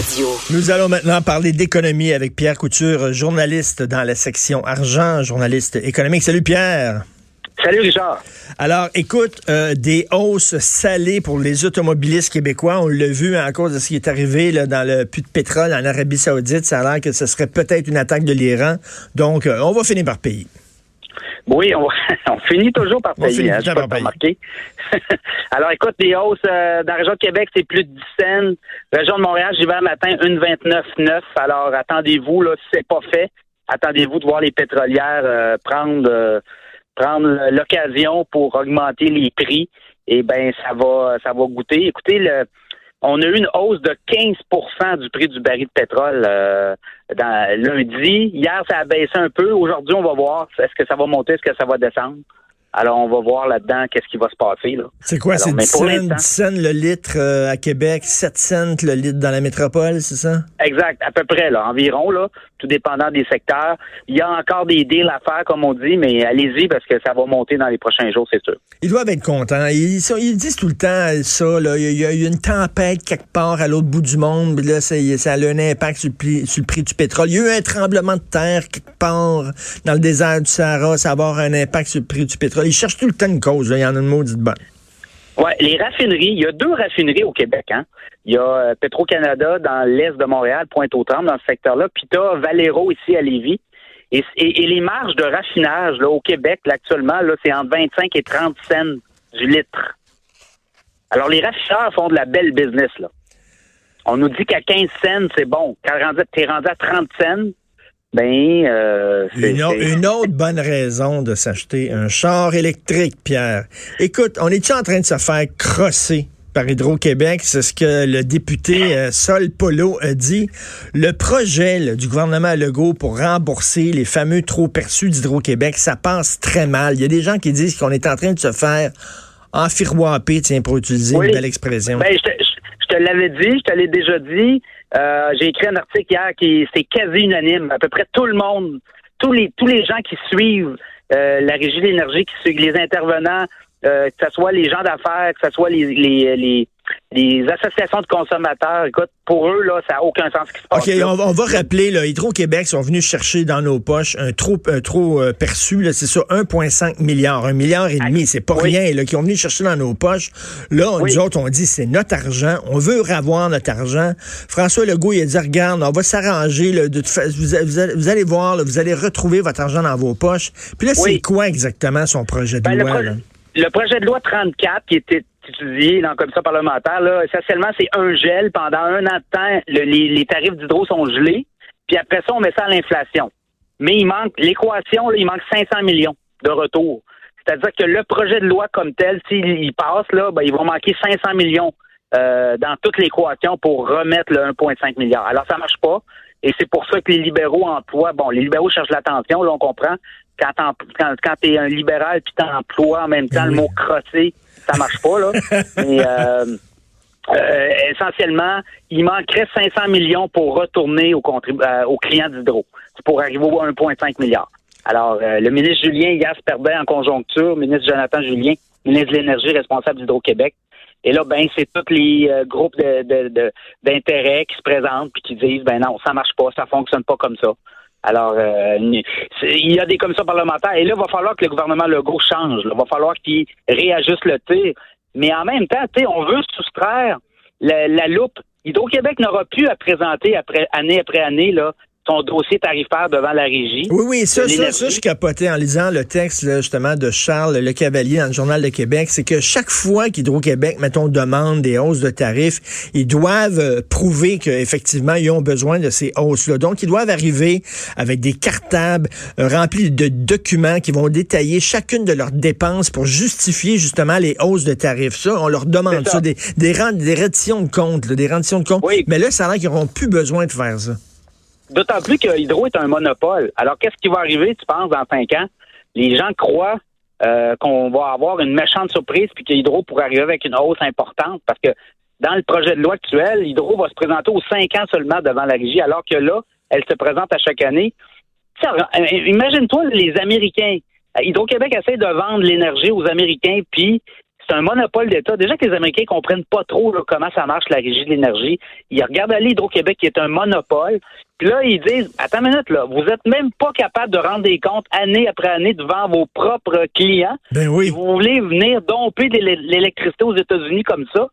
Radio. Nous allons maintenant parler d'économie avec Pierre Couture, journaliste dans la section argent, journaliste économique. Salut Pierre. Salut Richard. Alors, écoute, euh, des hausses salées pour les automobilistes québécois. On l'a vu à cause de ce qui est arrivé là, dans le puits de pétrole en Arabie Saoudite. Ça a l'air que ce serait peut-être une attaque de l'Iran. Donc, euh, on va finir par payer. Oui, on, on finit toujours par payer. Hein, par payer. Alors, écoute, les hausses euh, dans la région de Québec, c'est plus de 10 cents. Région de Montréal, j'y vais le matin, 1,29,9. Alors, attendez-vous, là, si c'est pas fait, attendez-vous de voir les pétrolières euh, prendre euh, prendre l'occasion pour augmenter les prix. Et ben, ça va ça va goûter. Écoutez, le on a eu une hausse de 15% du prix du baril de pétrole euh, dans, lundi. Hier, ça a baissé un peu. Aujourd'hui, on va voir est-ce que ça va monter, est-ce que ça va descendre. Alors, on va voir là-dedans qu'est-ce qui va se passer. Là. C'est quoi? C'est 10 cents, le litre euh, à Québec, 7 cents le litre dans la métropole, c'est ça? Exact, à peu près, là, environ, là, tout dépendant des secteurs. Il y a encore des deals à faire, comme on dit, mais allez-y parce que ça va monter dans les prochains jours, c'est sûr. Ils doivent être contents. Ils, ils disent tout le temps ça, là. Il y a, eu une tempête quelque part à l'autre bout du monde, là, ça, ça, a un impact sur le, prix, sur le prix du pétrole. Il y a eu un tremblement de terre quelque part dans le désert du Sahara, ça va avoir un impact sur le prix du pétrole. Ils cherchent tout le temps une cause. Il y en a une maudite bonne. Oui, les raffineries, il y a deux raffineries au Québec. Hein? Il y a euh, Petro-Canada dans l'est de Montréal, Pointe-aux-Trembles, dans ce secteur-là, puis tu as Valero ici à Lévis. Et, les marges de raffinage là, au Québec, actuellement, là, c'est entre 25 et 30 cents du litre. Alors, les raffineurs font de la belle business. Là. On nous dit qu'à 15 cents, c'est bon. Quand tu es rendu à 30 cents, ben, euh, une, autre bonne raison de s'acheter un char électrique, Pierre. Écoute, on est-tu en train de se faire crosser par Hydro-Québec, c'est ce que le député euh, Sol Polo a dit. Le projet du gouvernement Legault pour rembourser les fameux trop perçus d'Hydro-Québec, ça passe très mal. Il y a des gens qui disent qu'on est en train de se faire enfiroiper, tiens, pour utiliser une belle expression. Ben, je te l'avais dit, je te l'ai déjà dit. Euh, j'ai écrit un article hier qui c'est quasi unanime. À peu près tout le monde, tous les tous les gens qui suivent euh, la régie de l'énergie, qui suivent les intervenants, euh, que ce soit les gens d'affaires, que ce soit les, les, les, les associations de consommateurs, écoute, pour eux, là, ça n'a aucun sens ce qui se passe. OK, on, va rappeler, là, Hydro-Québec sont venus chercher dans nos poches un trop, un trop euh, perçu, là, c'est ça, 1,5 milliard, un milliard et demi, c'est pas rien, là, qui ont venu chercher dans nos poches. Là, nous autres, on dit, c'est notre argent, on veut avoir notre argent. François Legault, il a dit, regarde, on va s'arranger, là, de, vous, vous, allez, voir, là, vous allez retrouver votre argent dans vos poches. Puis là, c'est quoi exactement son projet de ben, loi? Le, projet de loi 34 qui était étudié dans la commission parlementaire, là, essentiellement, c'est un gel. Pendant un an de temps, les, tarifs d'hydro sont gelés. Puis après ça, on met ça à l'inflation. Mais il manque l'équation, il manque 500 millions de retour. C'est-à-dire que le projet de loi comme tel, s'il passe, là, ben, il va manquer 500 millions euh, dans toute l'équation pour remettre le 1,5 milliard. Alors, ça marche pas. Et c'est pour ça que les libéraux emploient, bon, les libéraux cherchent l'attention, là, on comprend. Quand, quand, quand tu es un libéral puis tu emploies en même temps le mot crosser, ça marche pas, là. Mais euh, euh, essentiellement, il manquerait 500 millions pour retourner aux, euh, aux clients d'Hydro. pour arriver au 1,5 milliard. Alors, le ministre Julien, hier, se perdait en conjoncture, ministre Jonathan Julien, ministre de l'Énergie, responsable d'Hydro-Québec. Et là, ben, c'est tous les groupes d'intérêt qui se présentent puis qui disent, ben non, ça marche pas, ça fonctionne pas comme ça. Alors, euh, il y a des commissions parlementaires. Et là, il va falloir que le gouvernement Legault change. Il va falloir qu'il réajuste le tir. Mais en même temps, on veut soustraire la, la loupe. Hydro-Québec n'aura plus à présenter après, année après année là, son dossier tarifaire devant la régie. Oui, oui, ça, ça, ça, je capotais en lisant le texte justement de Charles Le Cavalier dans le Journal de Québec, c'est que chaque fois qu'Hydro-Québec, mettons, demande des hausses de tarifs, ils doivent euh, prouver qu'effectivement, ils ont besoin de ces hausses-là. Donc, ils doivent arriver avec des cartables euh, remplis de documents qui vont détailler chacune de leurs dépenses pour justifier justement les hausses de tarifs. Ça, on leur demande ça, des, des, des redditions de compte, des renditions de compte. Mais là, ça a l'air qu'ils n'auront plus besoin de faire ça. D'autant plus que Hydro est un monopole. Alors, qu'est-ce qui va arriver, tu penses, dans cinq ans? Les gens croient euh, qu'on va avoir une méchante surprise puis que Hydro pourrait arriver avec une hausse importante parce que dans le projet de loi actuel, Hydro va se présenter aux cinq ans seulement devant la régie, alors que là, elle se présente à chaque année. Euh, imagine-toi les Américains. Hydro-Québec essaie de vendre l'énergie aux Américains, puis c'est un monopole d'État. Déjà que les Américains comprennent pas trop comment ça marche la régie de l'énergie. Ils regardent aller Hydro-Québec qui est un monopole. Puis là, ils disent, attends une minute, là, vous êtes même pas capable de rendre des comptes année après année devant vos propres clients. Ben oui. vous voulez venir domper l'électricité aux États-Unis comme ça.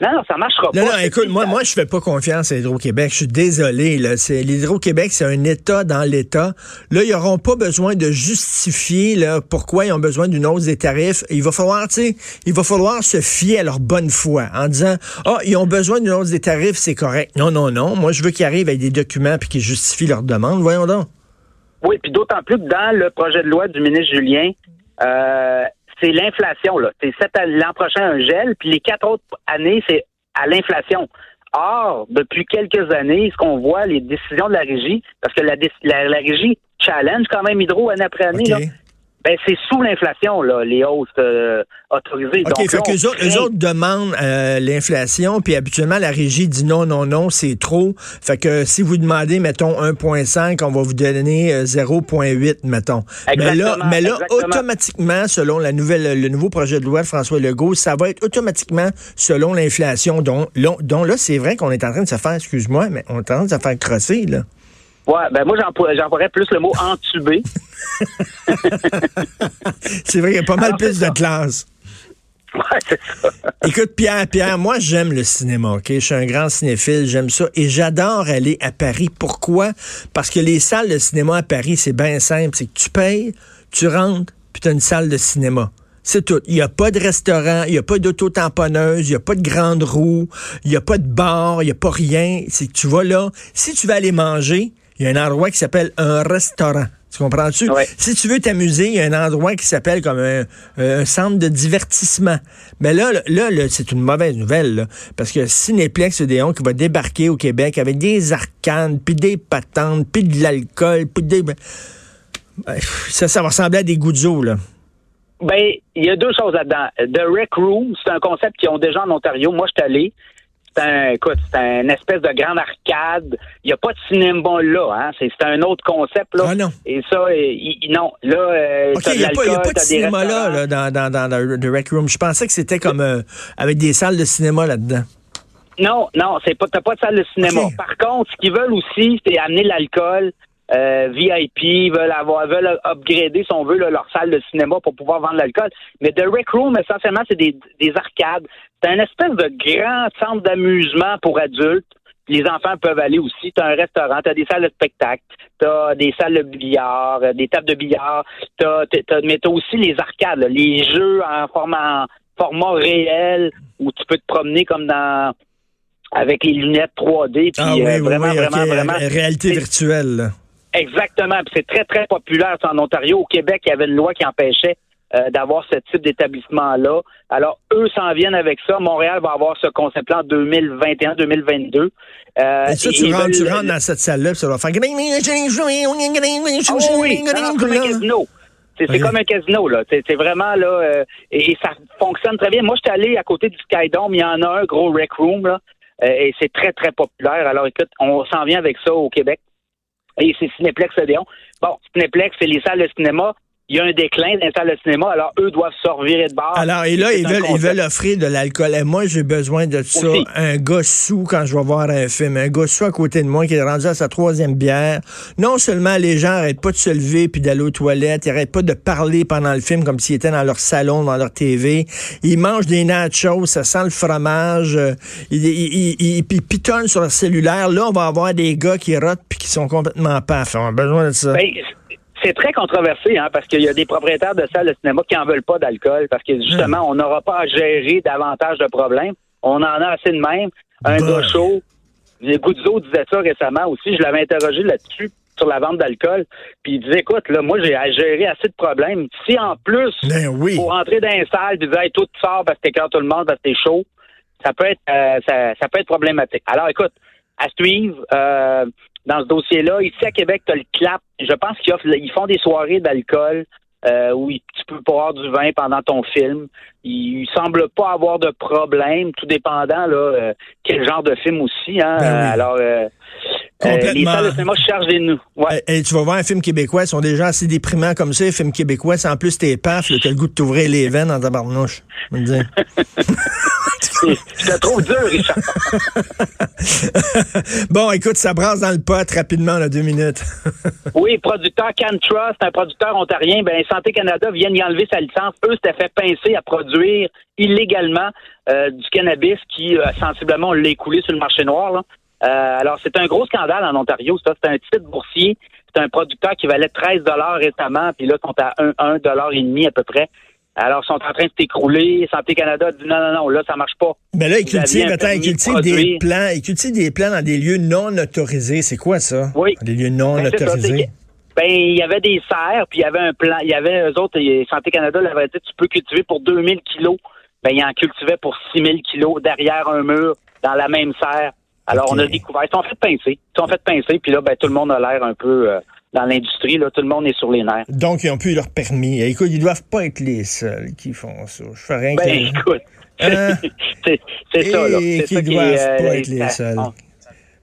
Non, non, ça marchera pas. Non, non, écoute, moi, moi, je fais pas confiance à Hydro-Québec. Je suis désolé, l'Hydro-Québec, c'est un État dans l'État. Là, ils n'auront pas besoin de justifier, là, pourquoi ils ont besoin d'une hausse des tarifs. Il va falloir, tu sais, il va falloir se fier à leur bonne foi en disant, ah, oh, ils ont besoin d'une hausse des tarifs, c'est correct. Non, non, non. Moi, je veux qu'ils arrivent avec des documents puis qu'ils justifient leur demande. Voyons donc. Oui, puis d'autant plus que dans le projet de loi du ministre Julien, euh, c'est l'inflation. là. C'est l'an prochain un gel, puis les quatre autres années, c'est à l'inflation. Or, depuis quelques années, ce qu'on voit, les décisions de la régie, parce que la, la, régie challenge quand même Hydro année après année, là, ben, c'est sous l'inflation, là, les hausses euh, autorisées. OK, Donc, fait qu'eux autres, autres, demandent euh, l'inflation, puis habituellement, la régie dit non, non, non, c'est trop. Fait que si vous demandez, mettons, 1,5, on va vous donner 0,8, euh, mettons. mais là, mais là automatiquement, selon la nouvelle, le nouveau projet de loi de François Legault, ça va être automatiquement selon l'inflation. Donc, dont là, c'est vrai qu'on est en train de se faire, excuse-moi, mais on est en train de se faire crosser, là. Ouais, ben moi, j'emploierais plus le mot entubé. c'est vrai, il y a pas mal plus de classe. Ouais, c'est ça. Écoute, Pierre, Pierre, moi, j'aime le cinéma, OK? Je suis un grand cinéphile, j'aime ça. Et j'adore aller à Paris. Pourquoi? Parce que les salles de cinéma à Paris, c'est bien simple. C'est que tu payes, tu rentres, puis tu as une salle de cinéma. C'est tout. Il n'y a pas de restaurant, il n'y a pas d'auto-tamponneuse, il n'y a pas de grande roue, il n'y a pas de bar, il n'y a pas rien. C'est que tu vas là. Si tu vas aller manger, il y a un endroit qui s'appelle un restaurant. Tu comprends-tu? Si tu veux t'amuser, il y a un endroit qui s'appelle comme un, centre de divertissement. Mais là, là, là c'est une mauvaise nouvelle, parce que Cinéplex Odéon qui va débarquer au Québec avec des arcanes, puis des patentes, puis de l'alcool, puis des... Ben, ça, ça va ressembler à des gouttes là. Ben, il y a deux choses là-dedans. The Rec Room, c'est un concept qu'ils ont déjà en Ontario. Moi, je suis allé c'est un, écoute, c'est un espèce de grande arcade. Il n'y a pas de cinéma là, hein. C'est, un autre concept, là. Ah non. Et ça, non. Là, euh, OK, il n'y a, pas de cinéma là, dans, dans, dans, le Rec Room. Je pensais que c'était comme euh, avec des salles de cinéma là-dedans. Non, non, c'est pas, t'as pas de salle de cinéma. Par contre, ce qu'ils veulent aussi, c'est amener l'alcool. Euh, VIP, veulent avoir, veulent upgrader, si on veut, leur salle de cinéma pour pouvoir vendre l'alcool. Mais The Rec Room, essentiellement, c'est des, des arcades. C'est un espèce de grand centre d'amusement pour adultes. Les enfants peuvent aller aussi. Tu as un restaurant, tu as des salles de spectacle, tu as des salles de billard, euh, des tables de billard, t'as, t'as, mais tu as aussi les arcades, les jeux en format, format réel où tu peux te promener comme dans avec les lunettes 3D. Puis, ah oui, euh, vraiment, vraiment, vraiment. Réalité virtuelle. Exactement. Puis c'est très, très populaire en Ontario. Au Québec, il y avait une loi qui empêchait euh, d'avoir ce type d'établissement-là. Alors, eux s'en viennent avec ça. Montréal va avoir ce concept-là en 2021-2022. Euh, et ça, tu, rentres, tu rentres dans cette salle-là, ça va faire... Oh, oui. C'est comme un casino, là. C'est vraiment, là, euh, et, ça fonctionne très bien. Moi, je suis allé à côté du Skydome, il y en a un gros rec room, là, euh, et c'est très, très populaire. Alors, écoute, on s'en vient avec ça au Québec. Et c'est Cinéplex Odéon. Bon, Cinéplex, c'est les salles de cinéma il y a un déclin dans les salles de cinéma, alors eux doivent se revirer de bord. Alors, et là, ils veulent, ils veulent offrir de l'alcool. Et moi, j'ai besoin de ça. Un gars sous quand je vais voir un film. Un gars sous à côté de moi qui est rendu à sa troisième bière. Non seulement les gens n'arrêtent pas de se lever puis d'aller aux toilettes, ils n'arrêtent pas de parler pendant le film comme s'ils étaient dans leur salon, dans leur TV. Ils mangent des nachos, ça sent le fromage. Euh, ils, ils, pitonnent sur leur cellulaire. Là, on va avoir des gars qui rotent puis qui sont complètement paf. On a besoin de ça. Ben, c'est très controversé, hein, parce qu'il y a des propriétaires de salles de cinéma qui en veulent pas d'alcool, parce que justement, on n'aura pas à gérer davantage de problèmes. On en a assez de même. Un gars chaud. Goudzo disait ça récemment aussi. Je l'avais interrogé là-dessus sur la vente d'alcool. Puis il disait, écoute, là, moi, j'ai à gérer assez de problèmes. Si en plus, ben pour rentrer dans une salle, tu disais, tout sort parce que t'es tout le monde, parce que t'es chaud, ça peut être, euh, ça, peut être problématique. Alors, écoute, à suivre, euh, dans ce dossier-là. Ici à Québec, tu as le CLAP. Je pense qu'ils ils font des soirées d'alcool euh, où tu peux boire du vin pendant ton film. Il semble pas avoir de problème, tout dépendant là euh, quel genre de film aussi. Hein? Ben Alors, euh, Euh, les salles de cinéma cherchent des nous. Ouais. Et, tu vas voir un film québécois, ils sont déjà assez déprimants comme ça, les films québécois. C'est en plus t'es paf, tu as le goût de t'ouvrir les veines dans ta barnouche. Je te trouve dur, Richard. bon, écoute, ça brasse dans le pot rapidement, là, deux minutes. oui, producteur Cantra, c'est un producteur ontarien. Ben, Santé Canada vient y enlever sa licence. Eux, s'étaient fait pincer à produire illégalement euh, du cannabis qui, euh, sensiblement, on l'a écoulé sur le marché noir. Là. Euh, alors, c'est un gros scandale en Ontario. Ça, c'est un titre boursier. C'est un producteur qui valait 13 dollars récemment, puis là, sont à 1, dollar et demi à peu près. Alors, ils sont en train de s'écrouler. Santé Canada dit non, non, non, là, ça marche pas. Mais là, ils cultivent, attends, ils cultivent des plants, ils cultivent des plants dans des lieux non autorisés. C'est quoi ça? Oui. Des lieux non ben, autorisés. ben, il y avait des serres, puis il y avait un plan, il y avait eux autres, Santé Canada l'avait dit, tu peux cultiver pour 2000 kilos. Ben, ils en cultivaient pour 6000 kilos derrière un mur, dans la même serre. Alors, on a découvert. Ils sont fait pincer. Ils sont fait pincer, puis là, ben, tout le monde a l'air un peu euh, dans l'industrie. Là, tout le monde est sur les nerfs. Donc, ils ont pu leur permis. Écoute, ils doivent pas être les seuls qui font ça. Je fais rien ben, écoute, hein? c'est ça, là. C'est ça doivent euh, pas être les seuls.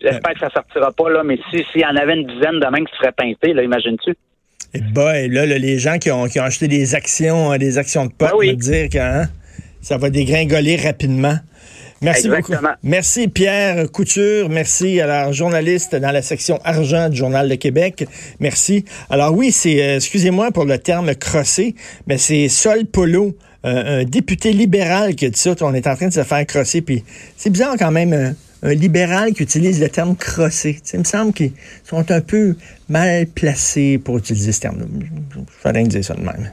J'espère que ça sortira pas, là, mais s'il y en avait une dizaine de qui se feraient pincer, là, imagines-tu? Et bah, là, les gens qui ont, qui ont acheté des actions, euh, des actions de potes, ben oui. dire que hein, ça va dégringoler rapidement. Merci beaucoup. Merci Pierre Couture. Merci à la journaliste dans la section argent du Journal de Québec. Merci. Alors oui, c'est, euh, excusez-moi pour le terme crossé, mais c'est Sol Polo, euh, un député libéral qui a dit ça. On est en train de se faire crosser. Puis c'est bizarre quand même. Euh, un libéral qui utilise le terme crossé. il me semble qu'ils sont un peu mal placés pour utiliser ce terme-là. Je rien dire ça de même.